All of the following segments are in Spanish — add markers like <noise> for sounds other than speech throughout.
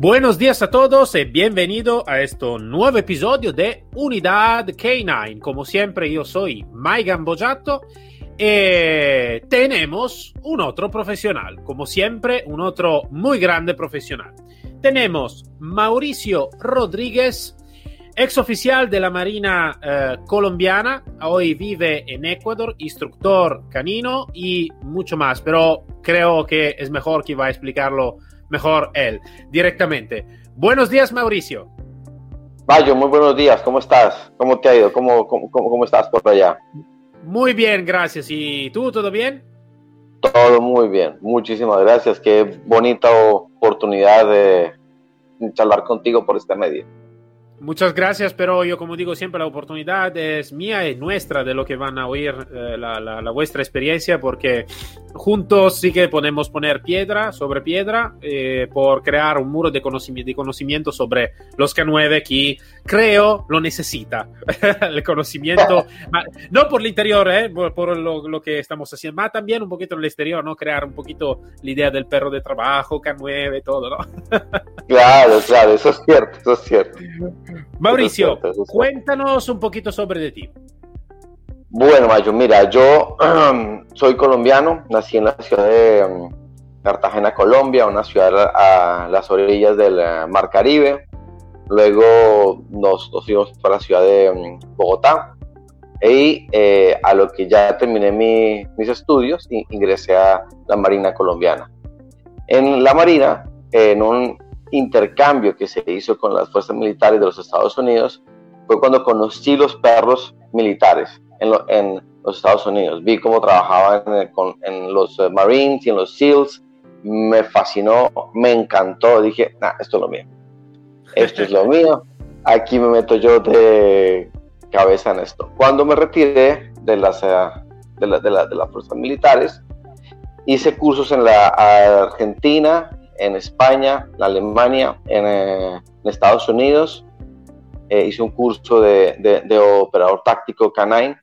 Buenos días a todos y bienvenido a este nuevo episodio de Unidad K9. Como siempre, yo soy Maigan Bojato y tenemos un otro profesional. Como siempre, un otro muy grande profesional. Tenemos Mauricio Rodríguez, ex oficial de la Marina eh, colombiana, hoy vive en Ecuador, instructor canino y mucho más, pero creo que es mejor que va a explicarlo mejor él directamente. Buenos días, Mauricio. Bayo, muy buenos días, ¿cómo estás? ¿Cómo te ha ido? ¿Cómo, cómo, cómo estás por allá? Muy bien, gracias. ¿Y tú, todo bien? Todo muy bien, muchísimas gracias. Qué bonita oportunidad de charlar contigo por este medio. Muchas gracias, pero yo como digo siempre, la oportunidad es mía y nuestra de lo que van a oír eh, la, la, la, vuestra experiencia, porque juntos sí que podemos poner piedra sobre piedra eh, por crear un muro de conocimiento, de conocimiento sobre los K9 que creo lo necesita. <laughs> el conocimiento, <laughs> no por el interior, eh, por, por lo, lo, que estamos haciendo, más también un poquito en el exterior, ¿no? Crear un poquito la idea del perro de trabajo, K9, todo, ¿no? <laughs> claro, claro, eso es cierto, eso es cierto. Mauricio, cuéntanos un poquito sobre de ti. Bueno, Mayo, mira, yo <clears throat> soy colombiano, nací en la ciudad de um, Cartagena, Colombia, una ciudad a, las orillas del uh, Mar Caribe. Luego nos, nos fuimos para la ciudad de um, Bogotá y eh, a lo que ya terminé mi, mis estudios ingresé a la Marina colombiana. En la Marina, en un intercambio que se hizo con las fuerzas militares de los Estados Unidos, fue cuando conocí los perros militares en, lo, en los Estados Unidos. Vi cómo trabajaban en, los uh, Marines y en los SEALs. Me fascinó, me encantó. Dije, nah, esto es lo mío. Esto es lo <laughs> mío. Aquí me meto yo de cabeza en esto. Cuando me retiré de las, de, la, de, la, de las fuerzas militares, hice cursos en la Argentina, en España, en Alemania, en, eh, en Estados Unidos. Eh, hice un curso de, de, de, operador táctico canine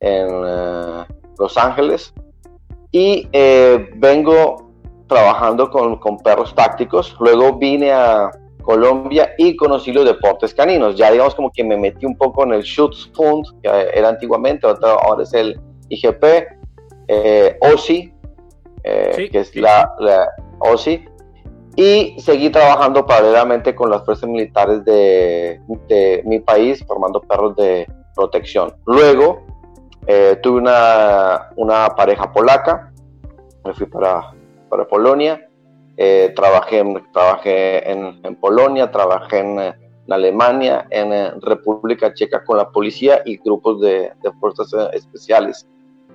en uh, Los Ángeles y eh, vengo trabajando con, con, perros tácticos. Luego vine a Colombia y conocí los deportes caninos. Ya digamos como que me metí un poco en el Schutz Fund, que era antiguamente, ahora es el IGP, eh, OSI, eh, sí, que es sí. la, la OSI, y seguí trabajando paralelamente con las fuerzas militares de, mi país, formando perros de protección. Luego eh, tuve una, una, pareja polaca, me fui para, para Polonia, eh, trabajé, trabajé en, Polonia, trabajé en, en Alemania, en, en, República Checa con la policía y grupos de, de fuerzas especiales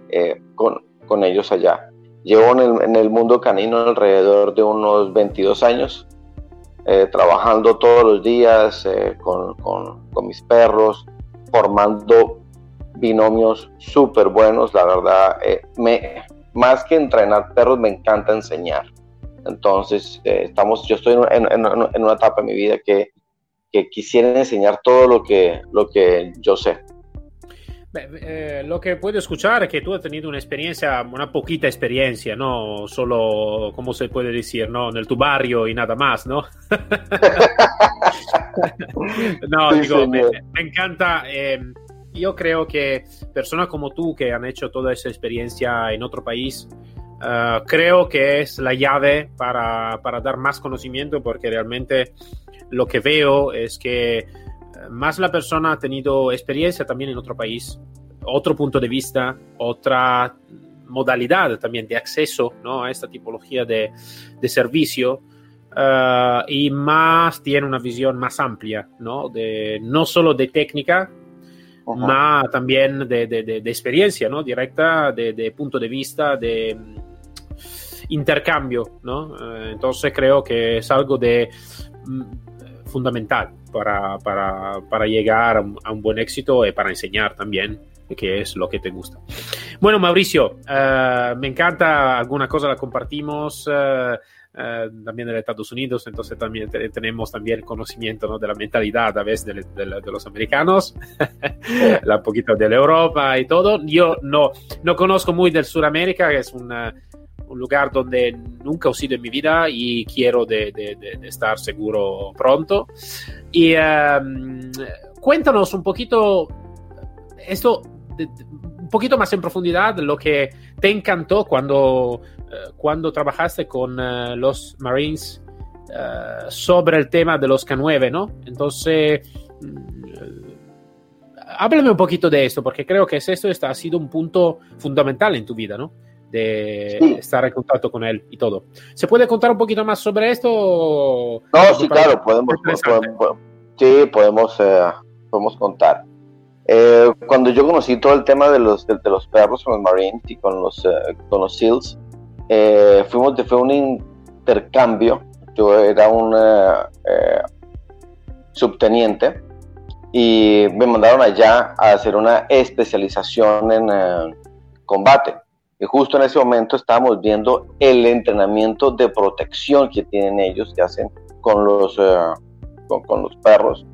eh, con, con ellos allá. Llevo en el, mundo canino alrededor de unos 22 años, eh, trabajando todos los días eh, con, mis perros, formando binomios súper buenos, la verdad. Eh, me, más que entrenar perros, me encanta enseñar. Entonces, estamos, yo estoy en, en, en, una etapa de mi vida que, que quisiera enseñar todo lo que, lo que yo sé. Eh, lo que puedo escuchar es que tú has tenido una experiencia, una poquita experiencia, no solo, ¿cómo se puede decir? No, en tu barrio y nada más, ¿no? <laughs> no, sí, digo, me, me, encanta. Eh, yo creo que personas como tú que han hecho toda esa experiencia en otro país, uh, creo que es la llave para, para dar más conocimiento porque realmente lo que veo es que más la persona ha tenido experiencia también en otro país, otro punto de vista, otra modalidad también de acceso ¿no? a esta tipología de, de servicio uh, y más tiene una visión más amplia, ¿no? De, no solo de técnica, uh -huh. más también de, de, de, experiencia ¿no? directa, de, punto de vista, de intercambio. ¿no? Uh, entonces creo que es algo de fundamental para, para, para llegar a un, buen éxito y para enseñar también que es lo que te gusta. Bueno, Mauricio, me encanta, alguna cosa la compartimos. Eh, también de Estados Unidos, entonces también tenemos también conocimiento ¿no? de la mentalidad a veces de, de, los americanos, <laughs> la poquito de la Europa y todo. Yo no, no conozco muy del Sudamérica, que es una, lugar donde nunca he sido en mi vida y quiero de, de estar seguro pronto. Y um, cuéntanos un poquito esto, un poquito más en profundidad, lo que te encantó cuando eh, cuando trabajaste con eh, los Marines eh, sobre el tema de los K9, ¿no? Entonces, mm, háblame un poquito de esto, porque creo que esto ha sido un punto fundamental en tu vida, ¿no? De estar en contacto con él y todo. ¿Se puede contar un poquito más sobre esto? No, sí, claro, podemos, sí, podemos, podemos contar. cuando yo conocí todo el tema de los, de, los perros con los Marines y con los, con los SEALs, eh, fuimos, fue un intercambio, yo era un eh, subteniente y me mandaron allá a hacer una especialización en eh, combate. Y justo en ese momento estábamos viendo el entrenamiento de protección que tienen ellos, que hacen con los, con, los perros.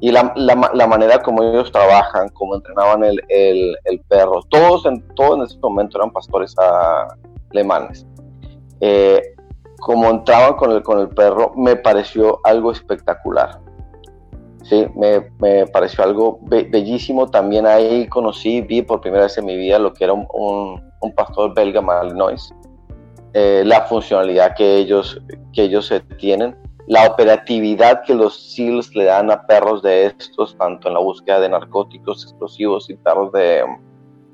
Y la, la, manera como ellos trabajan, como entrenaban el, el, perro. Todos en, todos en ese momento eran pastores alemanes. Eh, como entraban con el, con el perro, me pareció algo espectacular. Sí, me, me pareció algo bellísimo. También ahí conocí, vi por primera vez en mi vida lo que era un, pastor belga malinois. Eh, la funcionalidad que ellos, que ellos tienen, la operatividad que los SEALs le dan a perros de estos, tanto en la búsqueda de narcóticos explosivos y perros de um,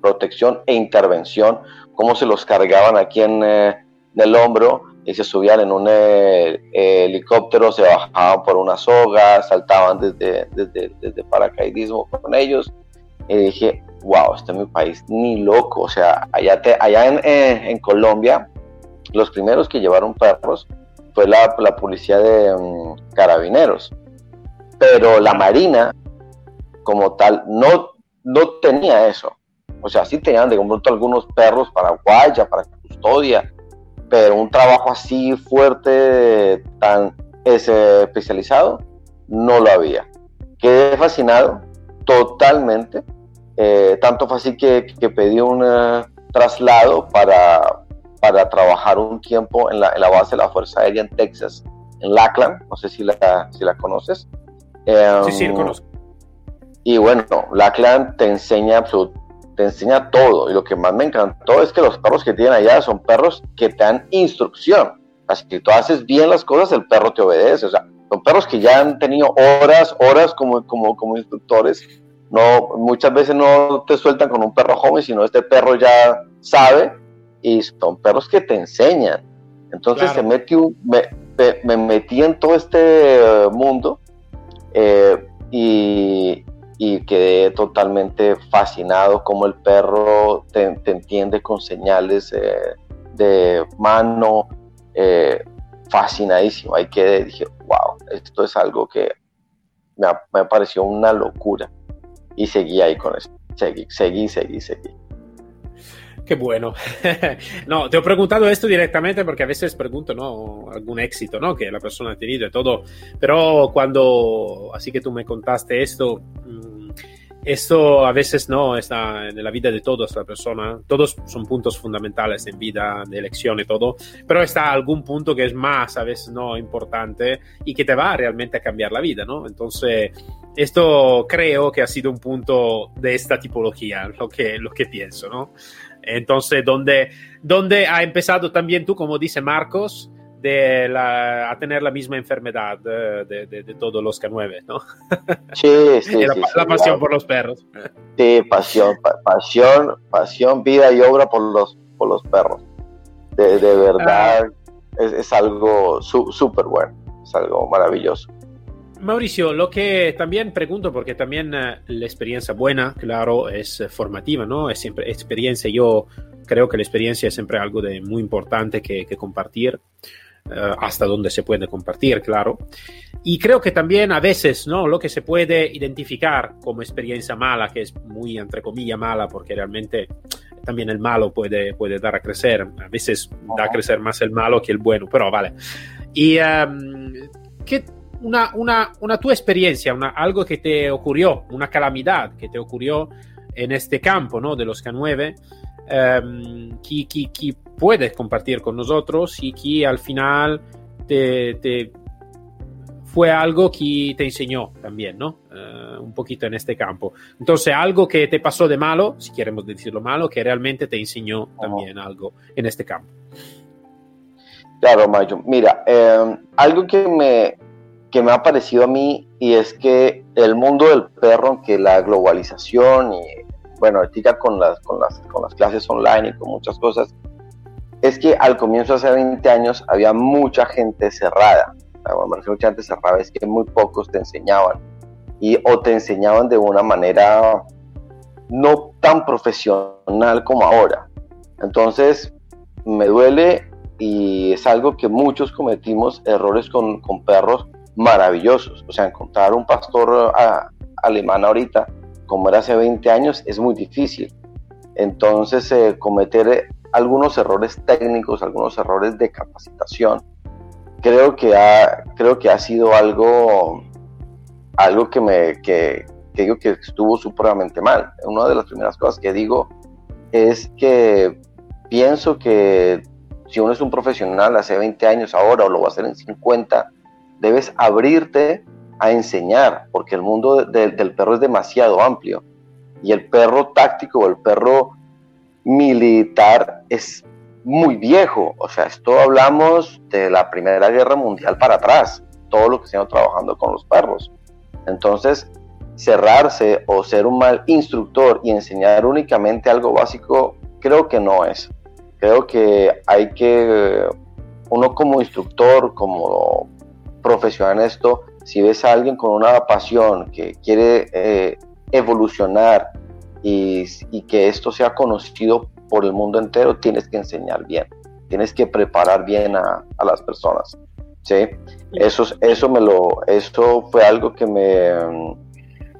protección e intervención, cómo se los cargaban aquí en, eh, el hombro y se subían en un eh, helicóptero, se bajaban por una soga, saltaban desde, desde, paracaidismo con ellos. Y dije, wow, este es mi país, ni loco. O sea, allá, te, en, Colombia, los primeros que llevaron perros fue la, policía de mm, carabineros. Pero la Marina, como tal, no, no tenía eso. O sea, sí tenían de pronto algunos perros para guaya, para custodia, pero un trabajo así fuerte, tan especializado, no lo había. Quedé fascinado totalmente. Eh, tanto fue así que, que pedí un eh, traslado para, para trabajar un tiempo en la, en la, base de la Fuerza Aérea en Texas, en Lackland. No sé si la, si la conoces. sí, sí, lo conozco. Y bueno, Lackland te enseña te enseña todo. Y lo que más me encantó es que los perros que tienen allá son perros que te dan instrucción. Así que tú haces bien las cosas, el perro te obedece. O sea, son perros que ya han tenido horas, horas como, como, como instructores. No, muchas veces no te sueltan con un perro joven, sino este perro ya sabe y son perros que te enseñan. Entonces se me, me, metí en todo este mundo eh, y, y quedé totalmente fascinado como el perro te, entiende con señales eh, de mano, eh, fascinadísimo. Ahí quedé, dije, wow, esto es algo que me, me pareció una locura. Y seguí ahí con eso, seguí, seguí, seguí, seguí. Qué bueno. <laughs> no, te he preguntado esto directamente porque a veces pregunto, ¿no? Algún éxito, ¿no? Que la persona ha tenido y todo. Pero cuando, así que tú me contaste esto, mm, esto a veces no está en la vida de todos la persona. Todos son puntos fundamentales en vida, de elección y todo. Pero está algún punto que es más, a veces no importante y que te va realmente a cambiar la vida, ¿no? Entonces, esto creo que ha sido un punto de esta tipología, lo que, lo que pienso, ¿no? Entonces, donde, donde ha empezado también tú, como dice Marcos, de la, a tener la misma enfermedad de, de, de todos los K9, ¿no? <laughs> Sí, sí. <laughs> la, sí, la pasión por los perros. Sí, pasión, pasión, pasión, vida y obra por los, por los perros. De, de verdad, ah. es, es, algo súper bueno, es algo maravilloso. Mauricio, lo que también pregunto, porque también uh, la experiencia buena, claro, es uh, formativa, ¿no? Es siempre experiencia. Yo creo que la experiencia es siempre algo de muy importante que, que compartir. Eh, hasta donde se puede compartir, claro. Y creo que también a veces, ¿no? Lo que se puede identificar como experiencia mala, que es muy, entre comillas, mala, porque realmente también el malo puede, puede dar a crecer. A veces da a crecer más el malo que el bueno, pero vale. Y um, ¿qué, una, una, una, tu experiencia, una, algo que te ocurrió, una calamidad que te ocurrió en este campo ¿no? de los K9, um, que, que, que, puedes compartir con nosotros y que al final te, te fue algo que te enseñó también, ¿no? Uh, un poquito en este campo. Entonces, algo que te pasó de malo, si queremos decirlo malo, que realmente te enseñó también algo en este campo. Claro, Mayo. Mira, eh, algo que me, que me ha parecido a mí y es que el mundo del perro, que la globalización y, bueno, ahorita con las, con, las, con las clases online y con muchas cosas, es que al comienzo, hace 20 años, había mucha gente cerrada bueno, gente cerrada es que muy pocos te enseñaban y o te enseñaban de una manera no tan profesional como ahora. Entonces, me duele y es algo que muchos cometimos errores con, perros maravillosos. O sea, encontrar un pastor a, alemán ahorita, como era hace 20 años, es muy difícil. Entonces, eh, cometer algunos errores técnicos, algunos errores de capacitación, creo que ha, creo que ha sido algo, algo que me que, digo que estuvo supremamente mal. Una de las primeras cosas que digo es que pienso que si uno es un profesional hace 20 años ahora o lo va a hacer en 50, debes abrirte a enseñar, porque el mundo del perro es demasiado amplio. Y el perro táctico o el perro militar es muy viejo. O sea, esto hablamos de la Primera Guerra Mundial para atrás, todo lo que se ha trabajando con los perros. Entonces, cerrarse o ser un mal instructor y enseñar únicamente algo básico, creo que no es. Creo que hay que, uno como instructor, como profesional en esto, si ves a alguien con una pasión que quiere eh, evolucionar y, que esto sea conocido por el mundo entero, tienes que enseñar bien, tienes que preparar bien a, las personas. ¿sí? Eso, eso, me lo, eso fue algo que me,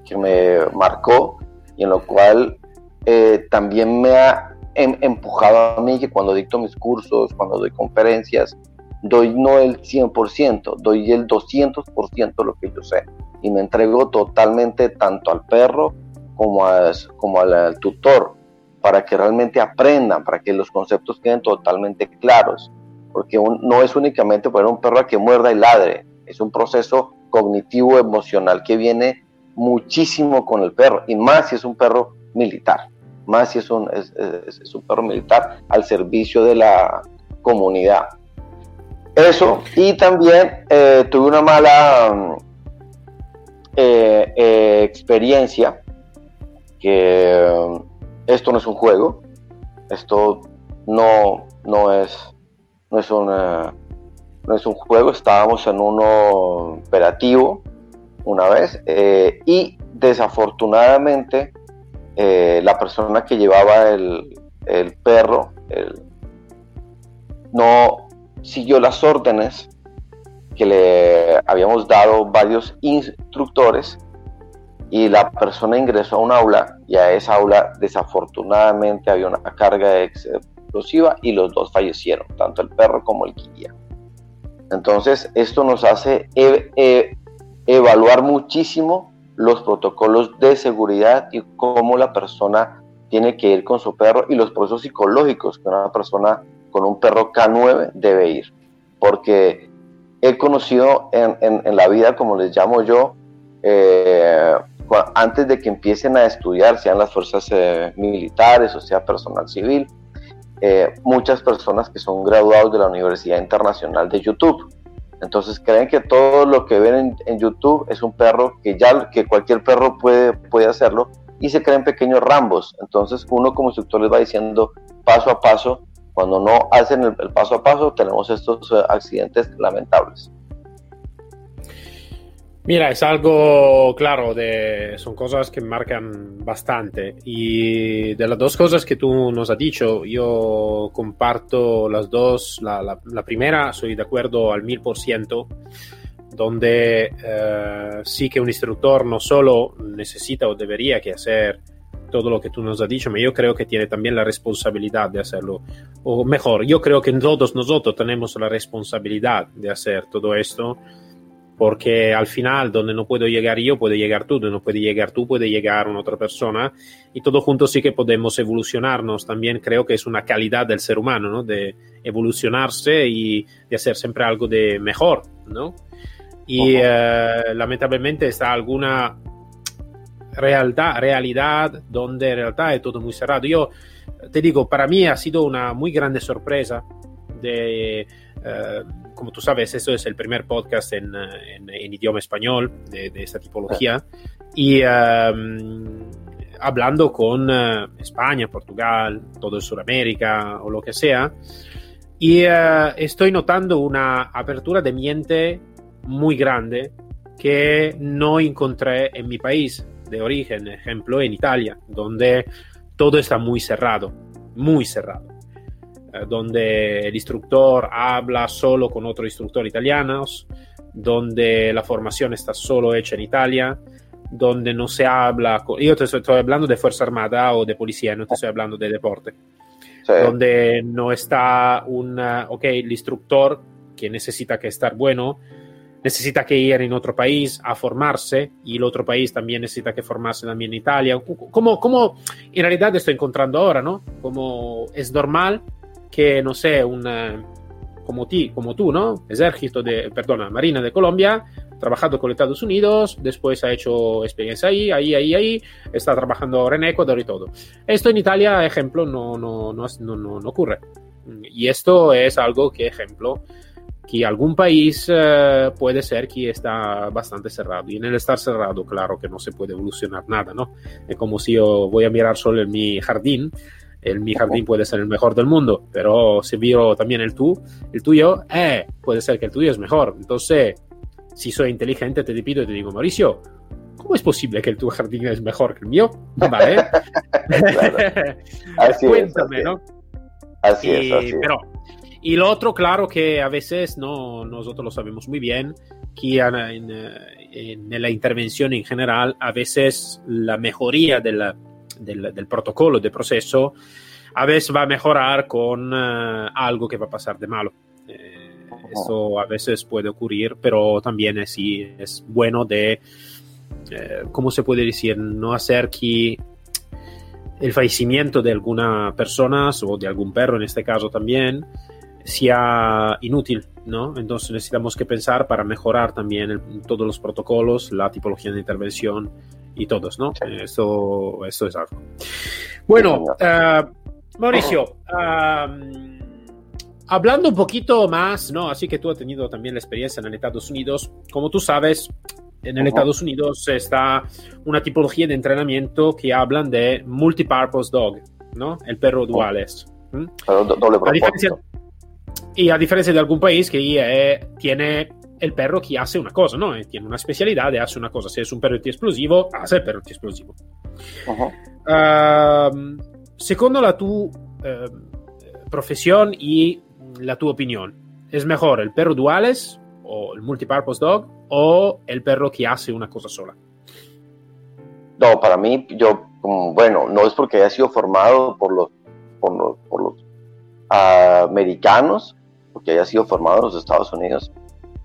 que me marcó y en lo cual eh, también me ha em, empujado a mí que cuando dicto mis cursos, cuando doy conferencias, doy no el 100%, doy el 200% de lo que yo sé y me entrego totalmente tanto al perro como, al tutor para que realmente aprendan, para que los conceptos queden totalmente claros, porque no es únicamente poner un perro a que muerda y ladre, es un proceso cognitivo, emocional que viene muchísimo con el perro, y más si es un perro militar, más si es un, es, un perro militar al servicio de la comunidad. Eso, y también eh, tuve una mala eh, eh, experiencia que esto no es un juego, esto no, no, es, no, es, una, no es un juego, estábamos en un operativo una vez eh, y desafortunadamente eh, la persona que llevaba el, el perro no siguió las órdenes que le habíamos dado varios instructores y la persona ingresó a un aula y a esa aula desafortunadamente había una carga explosiva y los dos fallecieron, tanto el perro como el guía. Entonces esto nos hace e, e, evaluar muchísimo los protocolos de seguridad y cómo la persona tiene que ir con su perro y los procesos psicológicos que una persona con un perro K9 debe ir. Porque he conocido en, la vida, como les llamo yo, eh, antes de que empiecen a estudiar, sean las fuerzas eh, militares o sea personal civil, eh, muchas personas que son graduados de la Universidad Internacional de YouTube. Entonces creen que todo lo que ven en, YouTube es un perro que ya que cualquier perro puede, puede hacerlo y se creen pequeños rambos. Entonces uno como instructor les va diciendo paso a paso. Cuando no hacen el, el paso a paso tenemos estos eh, accidentes lamentables. Mira, es algo claro, de, son cosas que marcan bastante. Y de las dos cosas que tú nos has dicho, yo comparto las dos. La, la, primera, soy de acuerdo al mil por ciento, donde eh, sí que un instructor no solo necesita o debería que hacer todo lo que tú nos has dicho, pero yo creo que tiene también la responsabilidad de hacerlo. O mejor, yo creo que todos nosotros tenemos la responsabilidad de hacer todo esto porque al final donde no puedo llegar yo puede llegar tú, donde no puede llegar tú puede llegar una otra persona y todos juntos sí que podemos evolucionarnos. También creo que es una calidad del ser humano, ¿no? De evolucionarse y de hacer siempre algo de mejor, ¿no? Y eh, lamentablemente está alguna realidad, realidad donde en realidad es todo muy cerrado. Yo te digo, para mí ha sido una muy grande sorpresa de... Eh, como tú sabes, esto es el primer podcast en, idioma español de, esta tipología. Y um, hablando con uh, España, Portugal, todo Sudamérica o lo que sea. Y uh, estoy notando una apertura de mente muy grande que no encontré en mi país de origen, ejemplo en Italia, donde todo está muy cerrado, muy cerrado. Eh, donde el instructor habla solo con otros instructores italianos, donde la formación está solo hecha en Italia, donde no se habla, con... yo te estoy, hablando de Fuerza Armada o de policía, no te estoy hablando de deporte, donde no está un, ok, el instructor que necesita que estar bueno, necesita que ir en otro país a formarse y el otro país también necesita que formarse también en Italia. Como, como en realidad estoy encontrando ahora, ¿no? Como es normal que, no sé, un, como, ti, como tú, ¿no? Ejército de, perdona, Marina de Colombia, trabajado con Estados Unidos, después ha hecho experiencia ahí, ahí, ahí, ahí, está trabajando ahora en Ecuador y todo. Esto en Italia, ejemplo, no, no, no, no, no ocurre. Y esto es algo que, ejemplo, que algún país eh, puede ser que está bastante cerrado. Y en el estar cerrado, claro que no se puede evolucionar nada, ¿no? Es como si yo voy a mirar solo en mi jardín el mi jardín puede ser el mejor del mundo, pero si miro también el tú, el tuyo, eh, puede ser que el tuyo es mejor. Entonces, si soy inteligente, te pido y te digo, Mauricio, ¿cómo es posible que el tu jardín es mejor que el mío? Vale. <laughs> <laughs> así Cuéntame, ¿no? Así y, es, Pero, y lo otro, claro que a veces no, nosotros lo sabemos muy bien, que en, en la intervención en general, a veces la mejoría de la del, protocolo, del proceso, a veces va a mejorar con eh, algo que va a pasar de malo. Eh, eso a veces puede ocurrir, pero también es, es bueno de, eh, ¿cómo se puede decir? No hacer que el fallecimiento de alguna persona o de algún perro en este caso también sea inútil, ¿no? Entonces necesitamos que pensar para mejorar también todos los protocolos, la tipología de intervención y todos, ¿no? Esto, esto es algo. Bueno, uh, Mauricio, hablando un poquito más, ¿no? Así que tú has tenido también la experiencia en Estados Unidos. Como tú sabes, en el Estados Unidos está una tipología de entrenamiento que hablan de multipurpose dog, ¿no? El perro duales. Doble y a diferencia de algún país que eh, tiene el perro que hace una cosa, ¿no? Eh, tiene una especialidad y hace una cosa. Si es un perro explosivo, hace el perro explosivo. Segundo la tu uh, profesión y la tu opinión, ¿es mejor el perro duales o el multipurpose dog o el perro que hace una cosa sola? No, para mí, yo, bueno, no es porque haya sido formado por los, por los, por los americanos, porque haya sido formado en los Estados Unidos,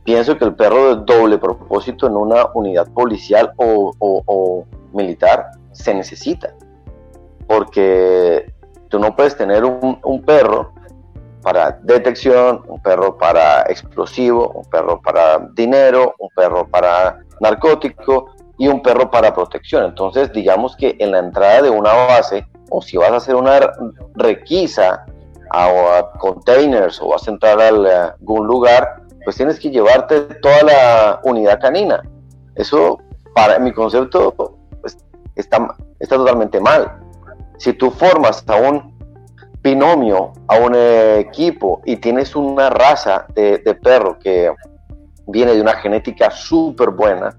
pienso que el perro de doble propósito en una unidad policial o, militar se necesita. Porque tú no puedes tener un, perro para detección, un perro para explosivo, un perro para dinero, un perro para narcótico y un perro para protección. Entonces, digamos que en la entrada de una base, o si vas a hacer una requisa a, containers o vas a entrar a algún lugar, pues tienes que llevarte toda la unidad canina. Eso, para mi concepto, pues, está, está totalmente mal. Si tú formas a un binomio, a un equipo y tienes una raza de, perro que viene de una genética súper buena,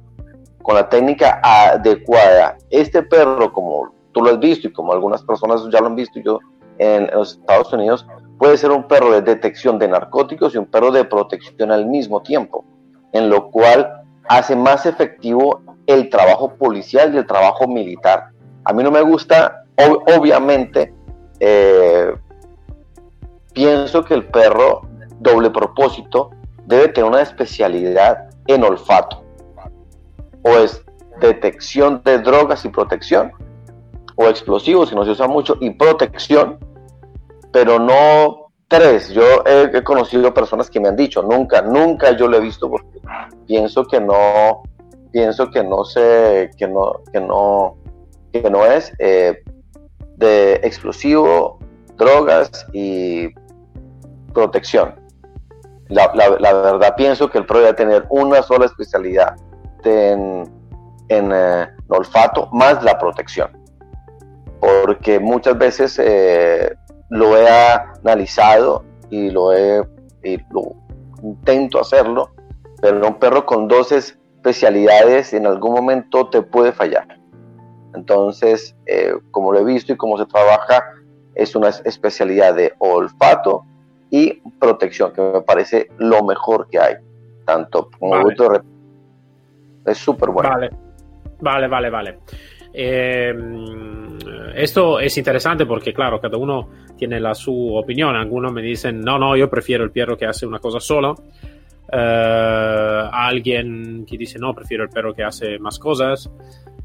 con la técnica adecuada, este perro, como tú lo has visto y como algunas personas ya lo han visto yo en, los Estados Unidos, puede ser un perro de detección de narcóticos y un perro de protección al mismo tiempo, en lo cual hace más efectivo el trabajo policial y el trabajo militar. A mí no me gusta, obviamente, eh, pienso que el perro doble propósito debe tener una especialidad en olfato, o es detección de drogas y protección, o explosivos, si no se usa mucho, y protección, pero no tres. Yo he, conocido personas que me han dicho, nunca, nunca yo lo he visto porque pienso que no, pienso que no sé, que no, que no, que no es eh, de explosivo, drogas y protección. La, verdad pienso que el PRO debe tener una sola especialidad en, eh, olfato más la protección. Porque muchas veces eh, lo he analizado y lo he y lo intento hacerlo, pero un perro con dos especialidades en algún momento te puede fallar. Entonces, eh, como lo he visto y cómo se trabaja, es una especialidad de olfato y protección, que me parece lo mejor que hay. Tanto como es súper bueno. Vale, vale, vale, vale. Eh, esto es interesante porque, claro, cada uno tiene la su opinión. Algunos me dicen, no, no, yo prefiero el perro que hace una cosa sola. Uh, alguien que dice, no, prefiero el perro que hace más cosas.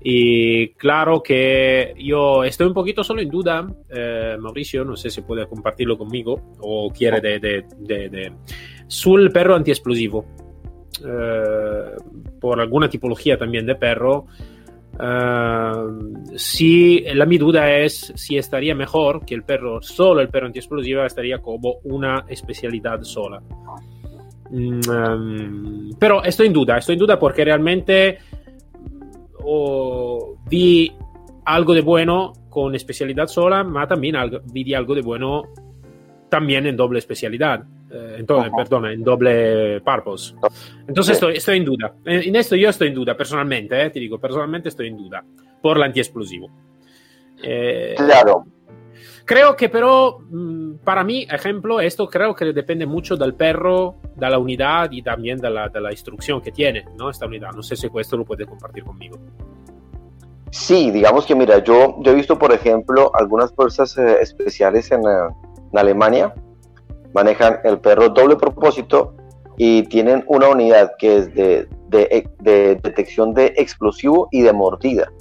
Y claro que yo estoy un poquito solo en duda, eh, Mauricio, no sé si puede compartirlo conmigo o quiere de, de, de, de sul perro antiexplosivo. Eh, por alguna tipología también de perro. Uh, si la mi duda es si estaría mejor que el perro, solo el perro antiexplosivo estaría como una especialidad sola. Um, pero estoy en duda, estoy en duda porque realmente o vi algo de bueno con especialidad sola, pero también algo, vi algo de bueno también en doble especialidad. Eh, entonces, perdón, en doble purpose. Entonces estoy, estoy, en duda. En, esto yo estoy en duda, personalmente, eh, te digo, personalmente estoy en duda por el antiexplosivo. Eh, claro. Creo que pero, mm, para mí, ejemplo, esto creo que depende mucho del perro, de la unidad y también de la, de la instrucción que tiene, ¿no? Esta unidad. No sé si esto lo puede compartir conmigo. Sí, digamos que mira, yo, yo he visto, por ejemplo, algunas fuerzas eh, especiales en, eh, en, Alemania manejan el perro doble propósito y tienen una unidad que es de, de, de detección de explosivo y de mordida,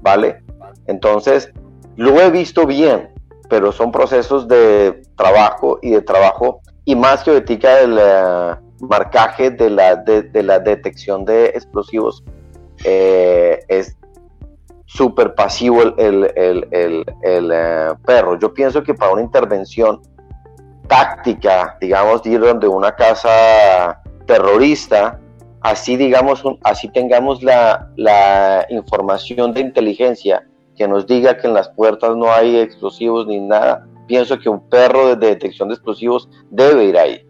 ¿vale? Entonces, lo he visto bien, pero son procesos de trabajo y de trabajo, y más que ahorita el eh, marcaje de la, de, la detección de explosivos, eh, es súper pasivo el, el, eh, perro. Yo pienso que para una intervención táctica, digamos, de ir donde una casa terrorista, así digamos, así tengamos la, la información de inteligencia que nos diga que en las puertas no hay explosivos ni nada, pienso que un perro de detección de explosivos debe ir ahí.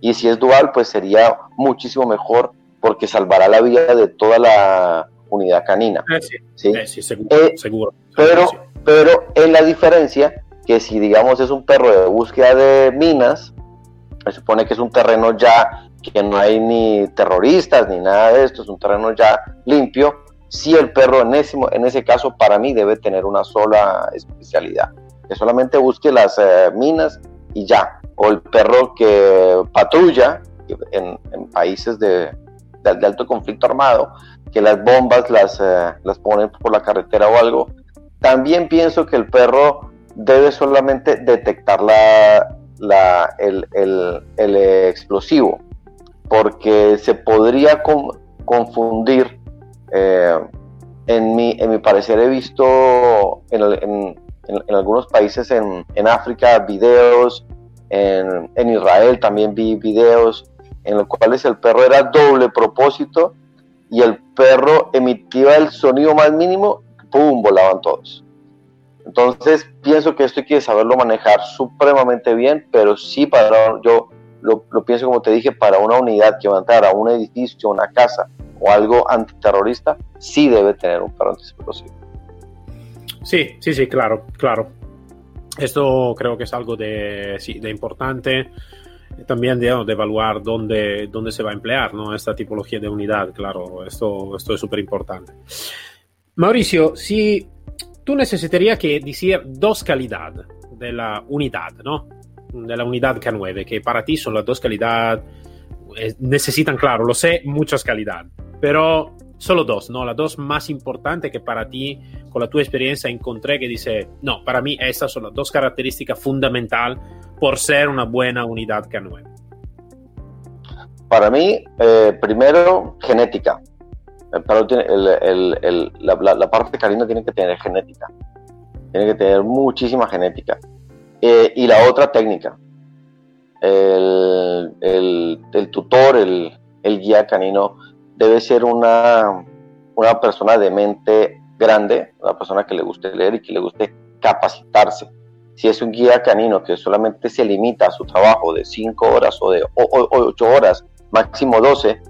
Y si es dual, pues sería muchísimo mejor porque salvará la vida de toda la unidad canina. Ah, sí, sí, seguro, eh, seguro, Pero, pero en la diferencia que si digamos es un perro de búsqueda de minas, se supone que es un terreno ya que no hay ni terroristas ni nada de esto, es un terreno ya limpio, si el perro en ese, en ese caso para mí debe tener una sola especialidad, que solamente busque las eh, minas y ya, o el perro que patrulla en, países de, alto conflicto armado, que las bombas las, eh, las ponen por la carretera o algo, también pienso que el perro debe solamente detectar la, la, el, el, explosivo, porque se podría confundir eh, en, mi, en mi parecer he visto en, algunos países en, África videos, en, Israel también vi videos en los cuales el perro era doble propósito y el perro emitía el sonido más mínimo, ¡pum!, volaban todos. Entonces pienso que esto hay que saberlo manejar supremamente bien, pero sí para yo lo, lo, pienso como te dije, para una unidad que va a entrar a un edificio, una casa, o algo antiterrorista, sí debe tener un perro antiexplosivo. Sí, sí, sí, claro, claro. Esto creo que es algo de, sí, de importante también de, de evaluar dónde, dónde, se va a emplear ¿no? esta tipología de unidad, claro, esto, esto es súper importante. Mauricio, si tú necesitarías que decir dos calidades de la unidad, ¿no? De la unidad K9, que para ti son las dos calidades, necesitan, claro, lo sé, muchas calidades, pero solo dos, ¿no? Las dos más importantes que para ti, con la tu experiencia, encontré que dice, no, para mí estas son las dos características fundamentales por ser una buena unidad K9. Para mí, eh, primero, genética. La, parte canina tiene que tener genética. Tiene que tener muchísima genética. Eh, y la otra, técnica. El, tutor, el, guía canino, debe ser una, una persona de mente grande, una persona que le guste leer y que le guste capacitarse. Si es un guía canino que solamente se limita a su trabajo de 5 horas o de 8 horas, máximo 12,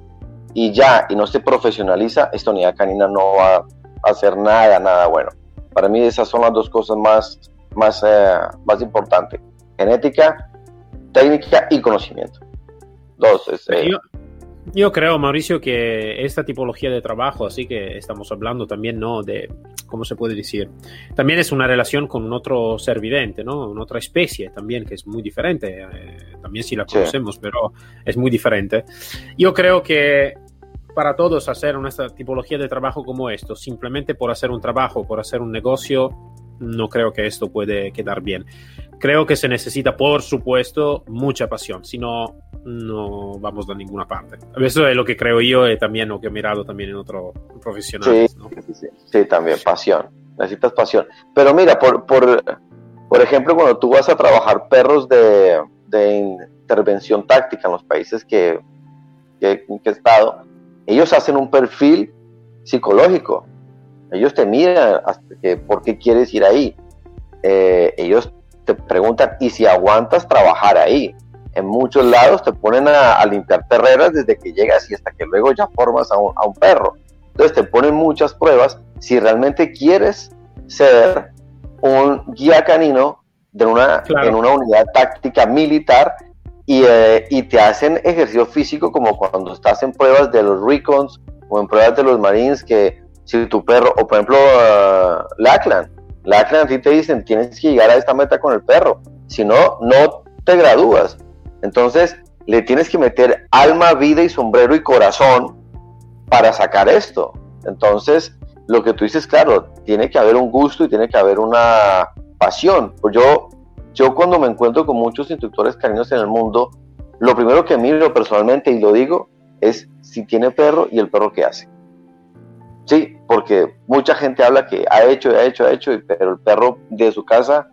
y ya, y no se profesionaliza, esta unidad canina no va a hacer nada, nada bueno. Para mí esas son las dos cosas más, más, eh, más importantes. Genética, técnica y conocimiento. Dos. Eh, yo, creo, Mauricio, que esta tipología de trabajo, así que estamos hablando también, ¿no? De, ¿cómo se puede decir? También es una relación con otro ser viviente, ¿no? Una otra especie también, que es muy diferente. Eh, también si la conocemos, pero es muy diferente. Yo creo que para todos hacer una tipología de trabajo como esto, simplemente por hacer un trabajo, por hacer un negocio, no creo que esto puede quedar bien. Creo que se necesita, por supuesto, mucha pasión, si no, no vamos a ninguna parte. Eso es lo que creo yo y también lo que he mirado también en otros profesionales. Sí, sí, también, pasión. Necesitas pasión. Pero mira, por, por, por ejemplo, cuando tú vas a trabajar perros de, de intervención táctica en los países que, que, que he estado, ellos hacen un perfil psicológico. Ellos te miran hasta que, por qué quieres ir ahí. Eh, ellos te preguntan, ¿y si aguantas trabajar ahí? En muchos lados te ponen a, limpiar terreras desde que llegas y hasta que luego ya formas a un, a un perro. Entonces te ponen muchas pruebas si realmente quieres ser un guía canino de una, en una unidad táctica militar eh, y, te hacen ejercicio físico como cuando estás en pruebas de los recons o en pruebas de los marines que si tu perro, o por ejemplo uh, Lackland, Lackland a ti te dicen tienes que llegar a esta meta con el perro, si no, no te gradúas. Entonces le tienes que meter alma, vida y sombrero y corazón para sacar esto. Entonces, lo que tú dices, claro, tiene que haber un gusto y tiene que haber una pasión. Pues yo yo cuando me encuentro con muchos instructores caninos en el mundo, lo primero que miro personalmente y lo digo es si tiene perro y el perro qué hace. Sí, porque mucha gente habla que ha hecho, ha hecho, ha hecho, pero el perro de su casa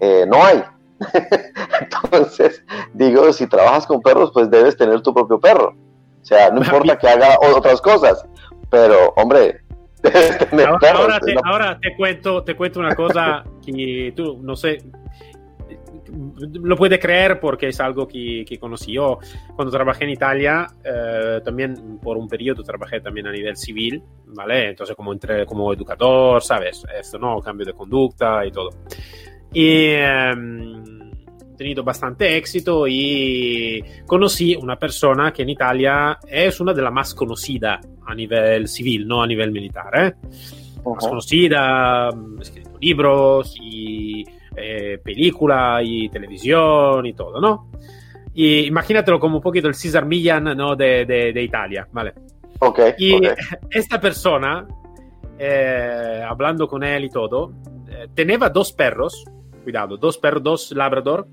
eh, no hay. <laughs> Entonces, digo, si trabajas con perros, pues debes tener tu propio perro. O sea, no <laughs> importa que haga otras cosas, pero hombre, <laughs> debes tener ahora, ahora, te, ahora te cuento, te cuento una cosa que tú, no sé, lo puede creer porque es algo que, que conocí yo cuando trabajé en Italia, eh, también por un periodo trabajé también a nivel civil, ¿vale? Entonces como, entre, como educador, ¿sabes? Esto, ¿no? Cambio de conducta y todo. Y he tenido bastante éxito y conocí una persona que en Italia es una de las más conocidas a nivel civil, no a nivel militar, ¿eh? Más conocida, ha escrito libros y eh, película y televisión y todo, ¿no? Y imagínatelo como un poquito el Cesar Millan, ¿no? De, de, Italia, ¿vale? Ok. Y <laughs> esta persona, eh, hablando con él y todo, eh, tenía dos perros, cuidado, dos perros, dos labrador,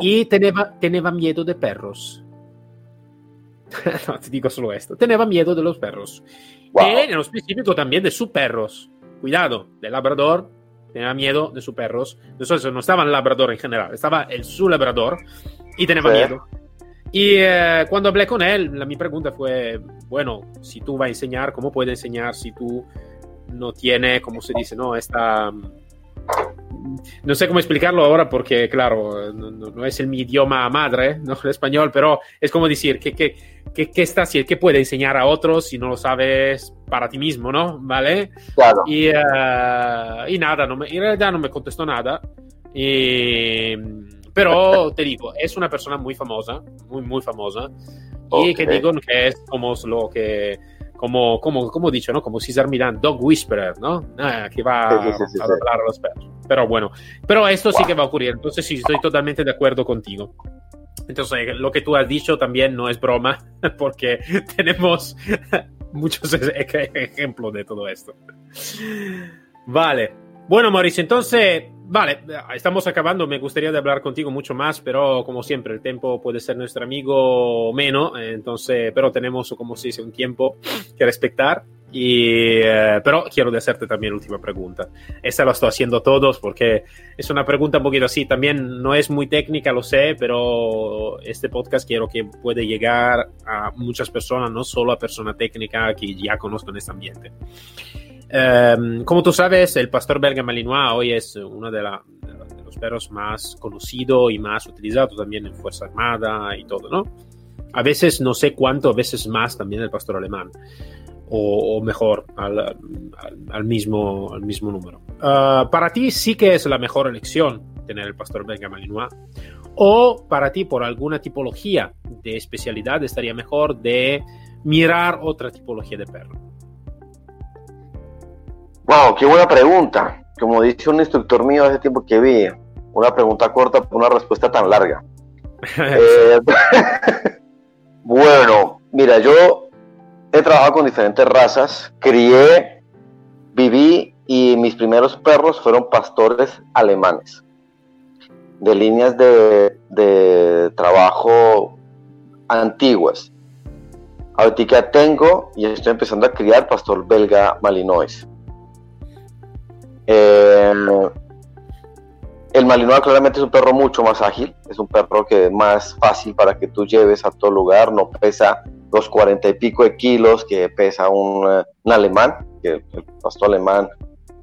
y tenía, tenía miedo de perros. <laughs> no, te digo solo esto. Tenía miedo de los perros. Y en lo específico también de sus perros. Cuidado, del labrador tenía miedo de sus perros. Entonces no estaba el labrador en general, estaba el su labrador y tenía miedo. Y eh, cuando hablé con él, la, mi pregunta fue, bueno, si tú vas a enseñar, ¿cómo puedes enseñar si tú no tienes, como se dice, no, esta no sé cómo explicarlo ahora porque, claro, no, es el mi idioma madre, ¿no? el español, pero es como decir, ¿qué, qué, qué, qué está, qué puede enseñar a otros si no lo sabes para ti mismo, ¿no? ¿Vale? Claro. Y, uh, y nada, no me, en realidad no me contestó nada. Y, pero te digo, es una persona muy famosa, muy, muy famosa. Y que digo que es como lo que como, como, como dicho, ¿no? Como César Milán, Dog Whisperer, ¿no? Ah, que va a hablar a los perros. Pero bueno, pero esto sí que va a ocurrir. Entonces sí, estoy totalmente de acuerdo contigo. Entonces, lo que tú has dicho también no es broma, <laughs> porque <laughs> tenemos <laughs> muchos ejemplos de todo esto. Vale. Bueno, Mauricio, entonces Vale, estamos acabando. Me gustaría de hablar contigo mucho más, pero como siempre, el tiempo puede ser nuestro amigo o menos. Entonces, pero tenemos, como se dice, un tiempo que respetar. Y, eh, pero quiero hacerte también la última pregunta. Esta la estoy haciendo todos porque es una pregunta un poquito así. También no es muy técnica, lo sé, pero este podcast quiero que puede llegar a muchas personas, no solo a personas técnicas que ya conozcan este ambiente. Em, como tú sabes, el pastor belga malinois hoy es uno de, los perros más conocidos y más utilizados también en Fuerza Armada y todo, ¿no? A veces no sé cuánto, a veces más también el pastor alemán. O, mejor, al, mismo, al mismo número. Ah, para ti sí que es la mejor elección tener el pastor belga malinois. O para ti, por alguna tipología de especialidad, estaría mejor de mirar otra tipología de perro. Wow, qué buena pregunta. Como dice un instructor mío hace tiempo que vi, una pregunta corta por una respuesta tan larga. <laughs> Eh, <laughs> bueno, mira, yo he trabajado con diferentes razas, crié, viví y mis primeros perros fueron pastores alemanes, de líneas de, de trabajo antiguas. Ahorita tengo y estoy empezando a criar pastor belga malinois. Eh, el Malinois claramente es un perro mucho más ágil, es un perro que es más fácil para que tú lleves a todo lugar, no pesa los cuarenta y pico de kilos que pesa un, eh, alemán, el pastor alemán,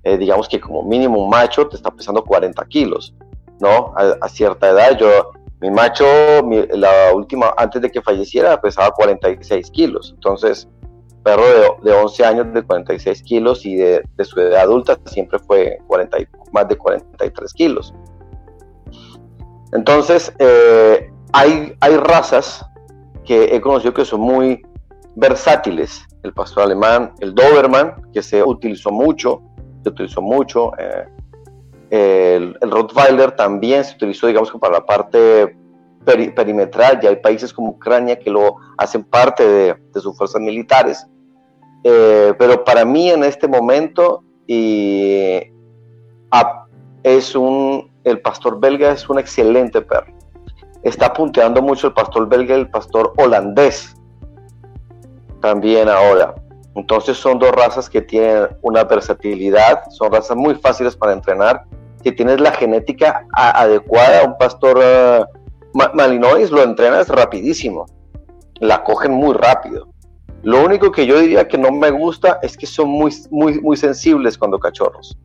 eh, digamos que como mínimo un macho te está pesando 40 kilos, ¿no? A, cierta edad, yo, mi macho, la última, antes de que falleciera, pesaba 46 kilos, entonces perro de, de 11 años de 46 kilos y de, su edad adulta siempre fue 40, más de 43 kilos. Entonces, eh, hay, hay razas que he conocido que son muy versátiles. El pastor alemán, el Doberman, que se utilizó mucho, se utilizó mucho. Eh, el, el, Rottweiler también se utilizó, digamos, para la parte perimetral. Ya hay países como Ucrania que lo hacen parte de, de sus fuerzas militares. Eh, pero para mí en este momento y, es un, el pastor belga es un excelente perro. Está punteando mucho el pastor belga y el pastor holandés también ahora. Entonces son dos razas que tienen una versatilidad, son razas muy fáciles para entrenar. Si tienes la genética adecuada, un pastor uh, malinois lo entrenas rapidísimo, la cogen muy rápido. Lo único que yo diría que no me gusta es que son muy, muy, muy sensibles cuando cachorros.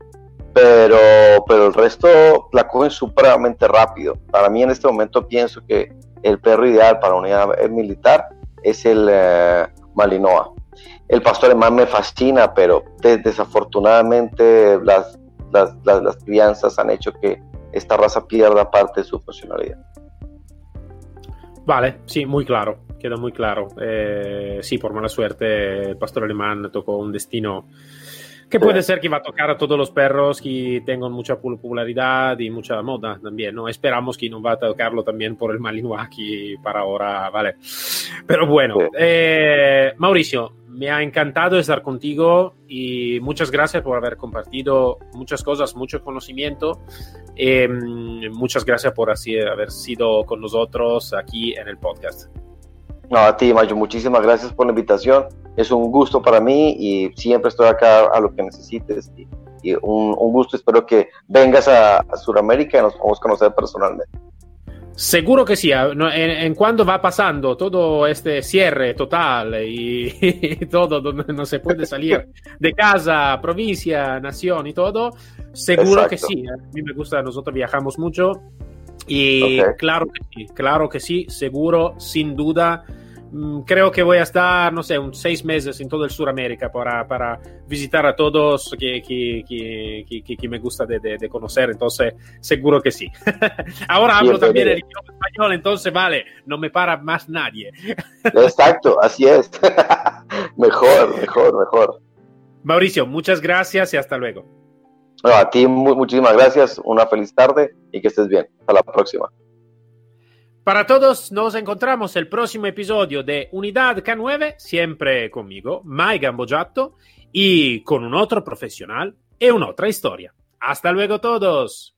Pero, pero el resto la cogen supremamente rápido. Para mí en este momento pienso que el perro ideal para unidad militar es el eh, Malinois. El pastor alemán me fascina, pero desafortunadamente las, las, las crianzas han hecho que esta raza pierda parte de su funcionalidad. Vale, sí, muy claro queda muy claro. Eh, sí, por mala suerte, el pastor alemán tocó un destino que puede ser que va a tocar a todos los perros que tengan mucha popularidad y mucha moda también, ¿no? Esperamos que no va a tocarlo también por el Malinois para ahora, ¿vale? Pero bueno, eh, Mauricio, me ha encantado estar contigo y muchas gracias por haber compartido muchas cosas, mucho conocimiento. Eh, muchas gracias por así haber sido con nosotros aquí en el podcast. No, a ti, Mayo, muchísimas gracias por la invitación. Es un gusto para mí y siempre estoy acá a lo que necesites. Y, un, gusto, espero que vengas a, Sudamérica y nos podamos conocer personalmente. Seguro que sí, en, en, cuando va pasando todo este cierre total <laughs> y, todo donde no se puede salir de casa, provincia, nación y todo, Seguro que sí. A mí me gusta, nosotros viajamos mucho y claro que sí, claro que sí, seguro, sin duda. Mm, creo que voy a estar, no sé, un seis meses en todo el Suramérica para, para visitar a todos que, que, que, que me gusta de, de, conocer, entonces seguro que sí. <laughs> Ahora hablo también el idioma español, entonces vale, no me para más nadie. <laughs> Exacto, así es. <laughs> mejor, mejor, mejor. Mauricio, muchas gracias y hasta luego. A ti muchísimas gracias, una feliz tarde y que estés bien. Hasta la próxima. Para todos, nos encontramos el próximo episodio de Unidad K9, siempre conmigo, Mai Gambojato, y con un otro profesional y una otra historia. Hasta luego todos.